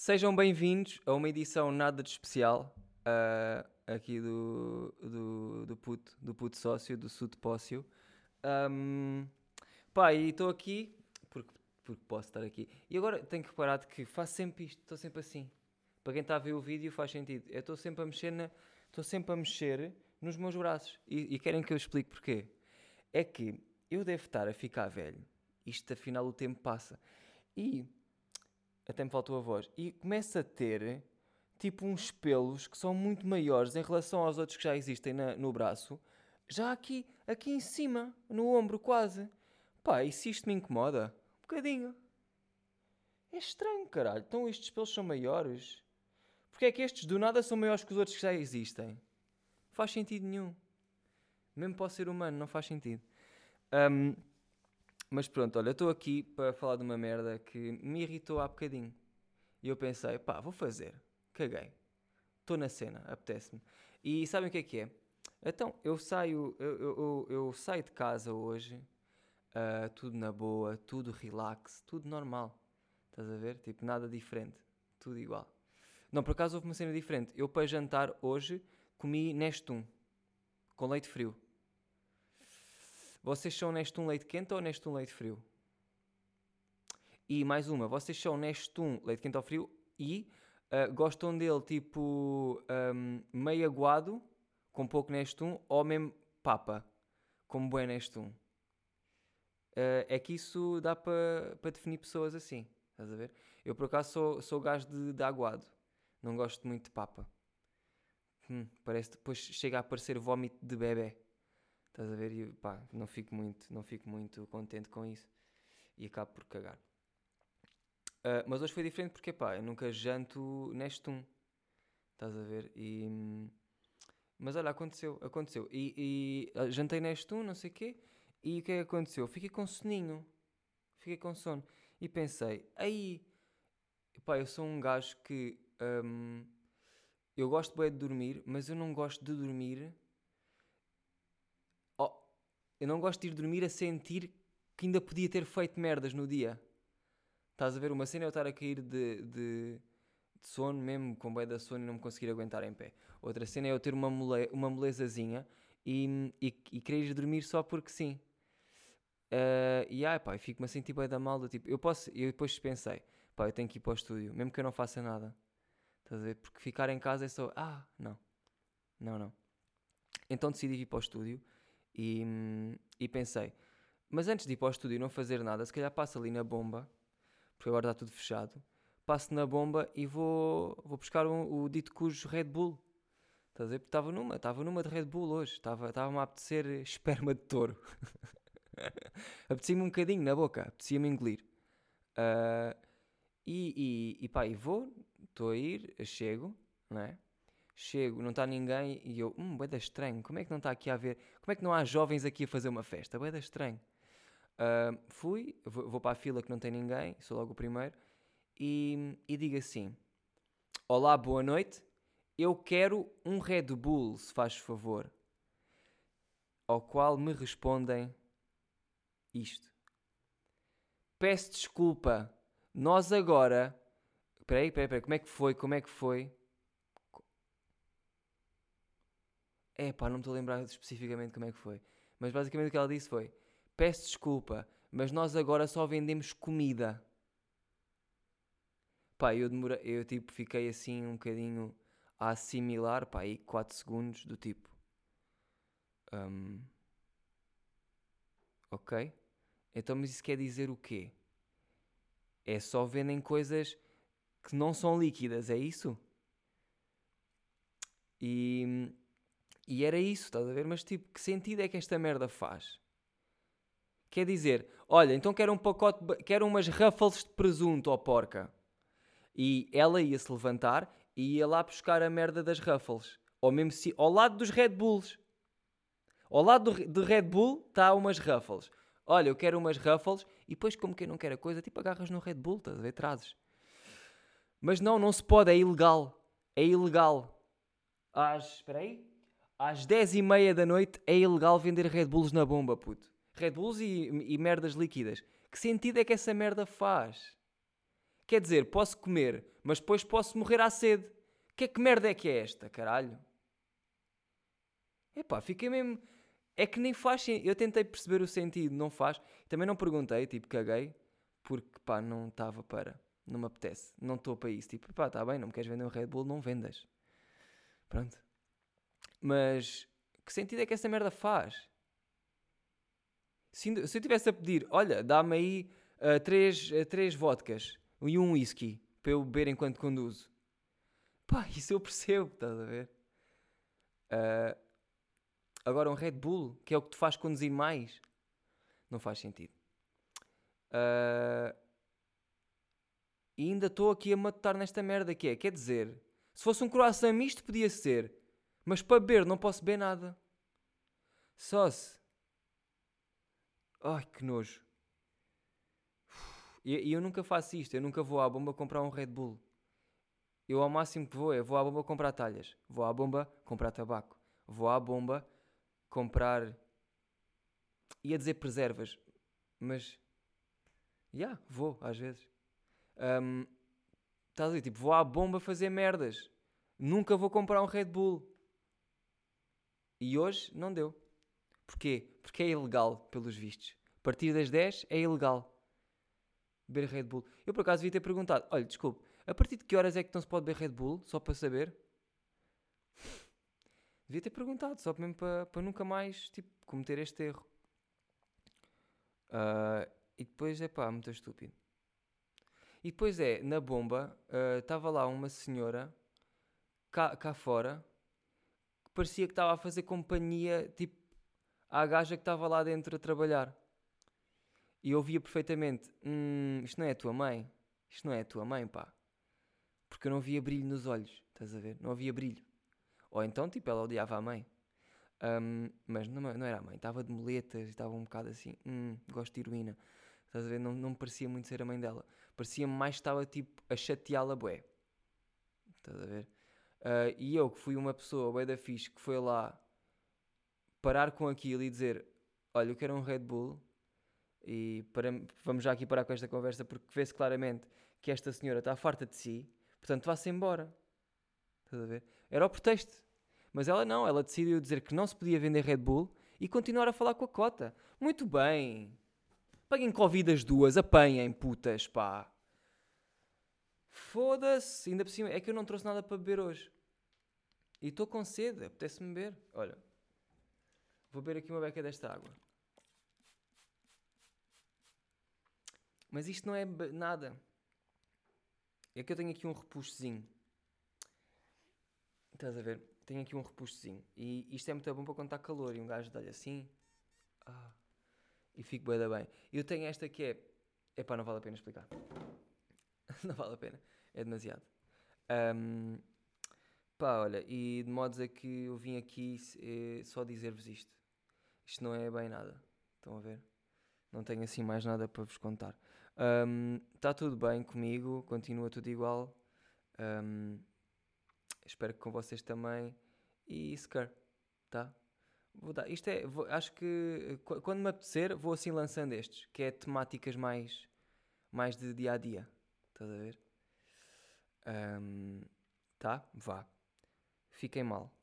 Sejam bem-vindos a uma edição nada de especial uh, aqui do, do, do, puto, do puto sócio, do Suto Pócio. Um, pá, e estou aqui porque, porque posso estar aqui. E agora tenho que reparar que faço sempre isto, estou sempre assim. Para quem está a ver o vídeo faz sentido. Eu estou sempre a mexer na, estou sempre a mexer nos meus braços. E, e querem que eu explique porquê? É que eu devo estar a ficar velho. Isto afinal o tempo passa. E até me faltou a voz, e começa a ter tipo uns pelos que são muito maiores em relação aos outros que já existem na, no braço, já aqui, aqui em cima, no ombro quase. Pá, e se isto me incomoda? Um bocadinho. É estranho, caralho. Então estes pelos são maiores? Porque é que estes do nada são maiores que os outros que já existem? Faz sentido nenhum. Mesmo para o ser humano, não faz sentido. Um, mas pronto, olha, estou aqui para falar de uma merda que me irritou há bocadinho. E eu pensei, pá, vou fazer. Caguei. Estou na cena, apetece-me. E sabem o que é que é? Então, eu saio, eu, eu, eu saio de casa hoje, uh, tudo na boa, tudo relax, tudo normal. Estás a ver? Tipo, nada diferente. Tudo igual. Não, por acaso houve uma cena diferente. Eu, para jantar hoje, comi Nestum, com leite frio. Vocês são neste um leite quente ou neste um leite frio? E mais uma, vocês são neste um leite quente ou frio e uh, gostam dele tipo um, meio aguado, com pouco neste um, ou mesmo papa, como bem neste um. Uh, é que isso dá para pa definir pessoas assim, estás a ver? Eu por acaso sou, sou gajo de, de aguado, não gosto muito de papa. Hum, parece depois chega a parecer vómito de bebê. Estás a ver? E pá, não fico muito, não fico muito contente com isso. E acabo por cagar. Uh, mas hoje foi diferente porque, pá, eu nunca janto neste um. Estás a ver? E... Mas olha, aconteceu, aconteceu. E, e uh, jantei neste um, não sei o quê. E o que é que aconteceu? Fiquei com soninho. Fiquei com sono. E pensei, aí... Pá, eu sou um gajo que... Um, eu gosto bem de dormir, mas eu não gosto de dormir eu não gosto de ir dormir a sentir que ainda podia ter feito merdas no dia. Estás a ver? Uma cena é eu estar a cair de, de, de sono, mesmo com bem da sono e não me conseguir aguentar em pé. Outra cena é eu ter uma, mole, uma molezazinha e, e, e querer ir dormir só porque sim. Uh, e ai pá, fico-me a sentir bem da malda. Tipo, eu posso, eu depois pensei, pá, eu tenho que ir para o estúdio, mesmo que eu não faça nada. Estás a ver? Porque ficar em casa é só, ah, não, não, não. Então decidi ir para o estúdio e, e pensei, mas antes de ir para o estúdio e não fazer nada, se calhar passo ali na bomba, porque agora está tudo fechado, passo na bomba e vou, vou buscar um, o dito cujo Red Bull. Estás a ver? Porque estava numa, estava numa de Red Bull hoje, estava, estava-me a apetecer esperma de touro. apetecia-me um bocadinho na boca, apetecia-me engolir. Uh, e, e, e pá, e vou, estou a ir, chego, não é? Chego, não está ninguém e eu, hum, boeda estranho, como é que não está aqui a ver, como é que não há jovens aqui a fazer uma festa, boeda estranho. Uh, fui, vou, para a fila que não tem ninguém, sou logo o primeiro, e, e digo assim: Olá, boa noite, eu quero um Red Bull, se faz favor. Ao qual me respondem isto: Peço desculpa, nós agora. Peraí, peraí, peraí, como é que foi? Como é que foi? É pá, não me estou a lembrar especificamente como é que foi. Mas basicamente o que ela disse foi: Peço desculpa, mas nós agora só vendemos comida. Pá, eu demorei, eu tipo fiquei assim um bocadinho a assimilar, pá, aí 4 segundos do tipo. Um, ok? Então, mas isso quer dizer o quê? É só vendem coisas que não são líquidas, é isso? E e era isso, estás a ver? Mas tipo, que sentido é que esta merda faz? Quer dizer, olha, então quero um pacote, quero umas ruffles de presunto, ó porca. E ela ia se levantar e ia lá buscar a merda das ruffles. Ou mesmo se, ao lado dos Red Bulls. Ao lado do, do Red Bull está umas ruffles. Olha, eu quero umas ruffles e depois, como quem não quer a coisa, tipo agarras no Red Bull, estás a ver? Trazes. Mas não, não se pode, é ilegal. É ilegal. Às. Espera aí às 10 e meia da noite é ilegal vender Red Bulls na bomba, puto. Red Bulls e, e merdas líquidas. Que sentido é que essa merda faz? Quer dizer, posso comer, mas depois posso morrer à sede. Que é que merda é que é esta, caralho? Epá, fiquei mesmo. É que nem faz Eu tentei perceber o sentido, não faz. Também não perguntei, tipo, caguei, porque pá, não estava para. Não me apetece. Não estou para isso. Tipo, pá, está bem, não me queres vender um Red Bull, não vendas. Pronto. Mas que sentido é que essa merda faz? Se, se eu tivesse a pedir, olha, dá-me aí uh, três, uh, três vodkas e um whisky para eu beber enquanto conduzo. Pá, isso eu percebo, estás a ver? Uh, agora um Red Bull, que é o que te faz conduzir mais, não faz sentido. Uh, e ainda estou aqui a matar nesta merda que é, quer dizer, se fosse um croissant misto podia ser, mas para beber não posso beber nada. Só se. Ai, que nojo. E, eu nunca faço isto, eu nunca vou à bomba comprar um Red Bull. Eu ao máximo que vou é vou à bomba comprar talhas, vou à bomba comprar tabaco, vou à bomba comprar. ia dizer preservas, mas. Já, yeah, vou às vezes. Um, estás a dizer, tipo, vou à bomba fazer merdas. Nunca vou comprar um Red Bull. E hoje não deu. Porquê? Porque é ilegal, pelos vistos. A partir das 10 é ilegal beber Red Bull. Eu por acaso devia ter perguntado: olha, desculpe, a partir de que horas é que não se pode beber Red Bull? Só para saber. Devia ter perguntado, só mesmo para, para nunca mais tipo, cometer este erro. Uh, e depois é pá, muito estúpido. E depois é, na bomba, estava uh, lá uma senhora cá, cá fora parecia que estava a fazer companhia tipo à gaja que estava lá dentro a trabalhar. E eu via perfeitamente: hum, isto não é a tua mãe. Isto não é a tua mãe, pá. Porque eu não via brilho nos olhos, estás a ver? Não havia brilho. Ou então, tipo, ela odiava a mãe. Um, mas não, não, era a mãe, estava de moletas estava um bocado assim: hum, gosto de heroína. Estás a ver? Não, não me parecia muito ser a mãe dela. Parecia-me mais que estava tipo a chateá-la, bué. Estás a ver? Uh, e eu, que fui uma pessoa, bué da fixe, que foi lá parar com aquilo e dizer: Olha, eu quero um Red Bull e para, vamos já aqui parar com esta conversa porque vê-se claramente que esta senhora está farta de si, portanto vá-se embora. Estás a ver? Era o pretexto. Mas ela não, ela decidiu dizer que não se podia vender Red Bull e continuar a falar com a cota. Muito bem. Paguem Covid as duas, apanhem, putas, pá. Foda-se, ainda por cima. É que eu não trouxe nada para beber hoje. E estou com sede, apetece-me beber. Olha, vou beber aqui uma beca desta água. Mas isto não é nada. É que eu tenho aqui um repuxozinho. Estás a ver? Tenho aqui um repuxozinho. E isto é muito bom para quando está calor. E um gajo dá-lhe assim. Ah, e fico da bem. Eu tenho esta que é. Epá, não vale a pena explicar. não vale a pena. É demasiado. Um, pá, olha, e de modos a que eu vim aqui é só dizer-vos isto. Isto não é bem nada. Estão a ver? Não tenho assim mais nada para vos contar. Está um, tudo bem comigo, continua tudo igual. Um, espero que com vocês também. E Scar, tá? Vou dar. Isto é. Vou, acho que quando me apetecer, vou assim lançando estes, que é temáticas mais, mais de dia a dia. Estás a ver? Um, tá? Vá. Fiquem mal.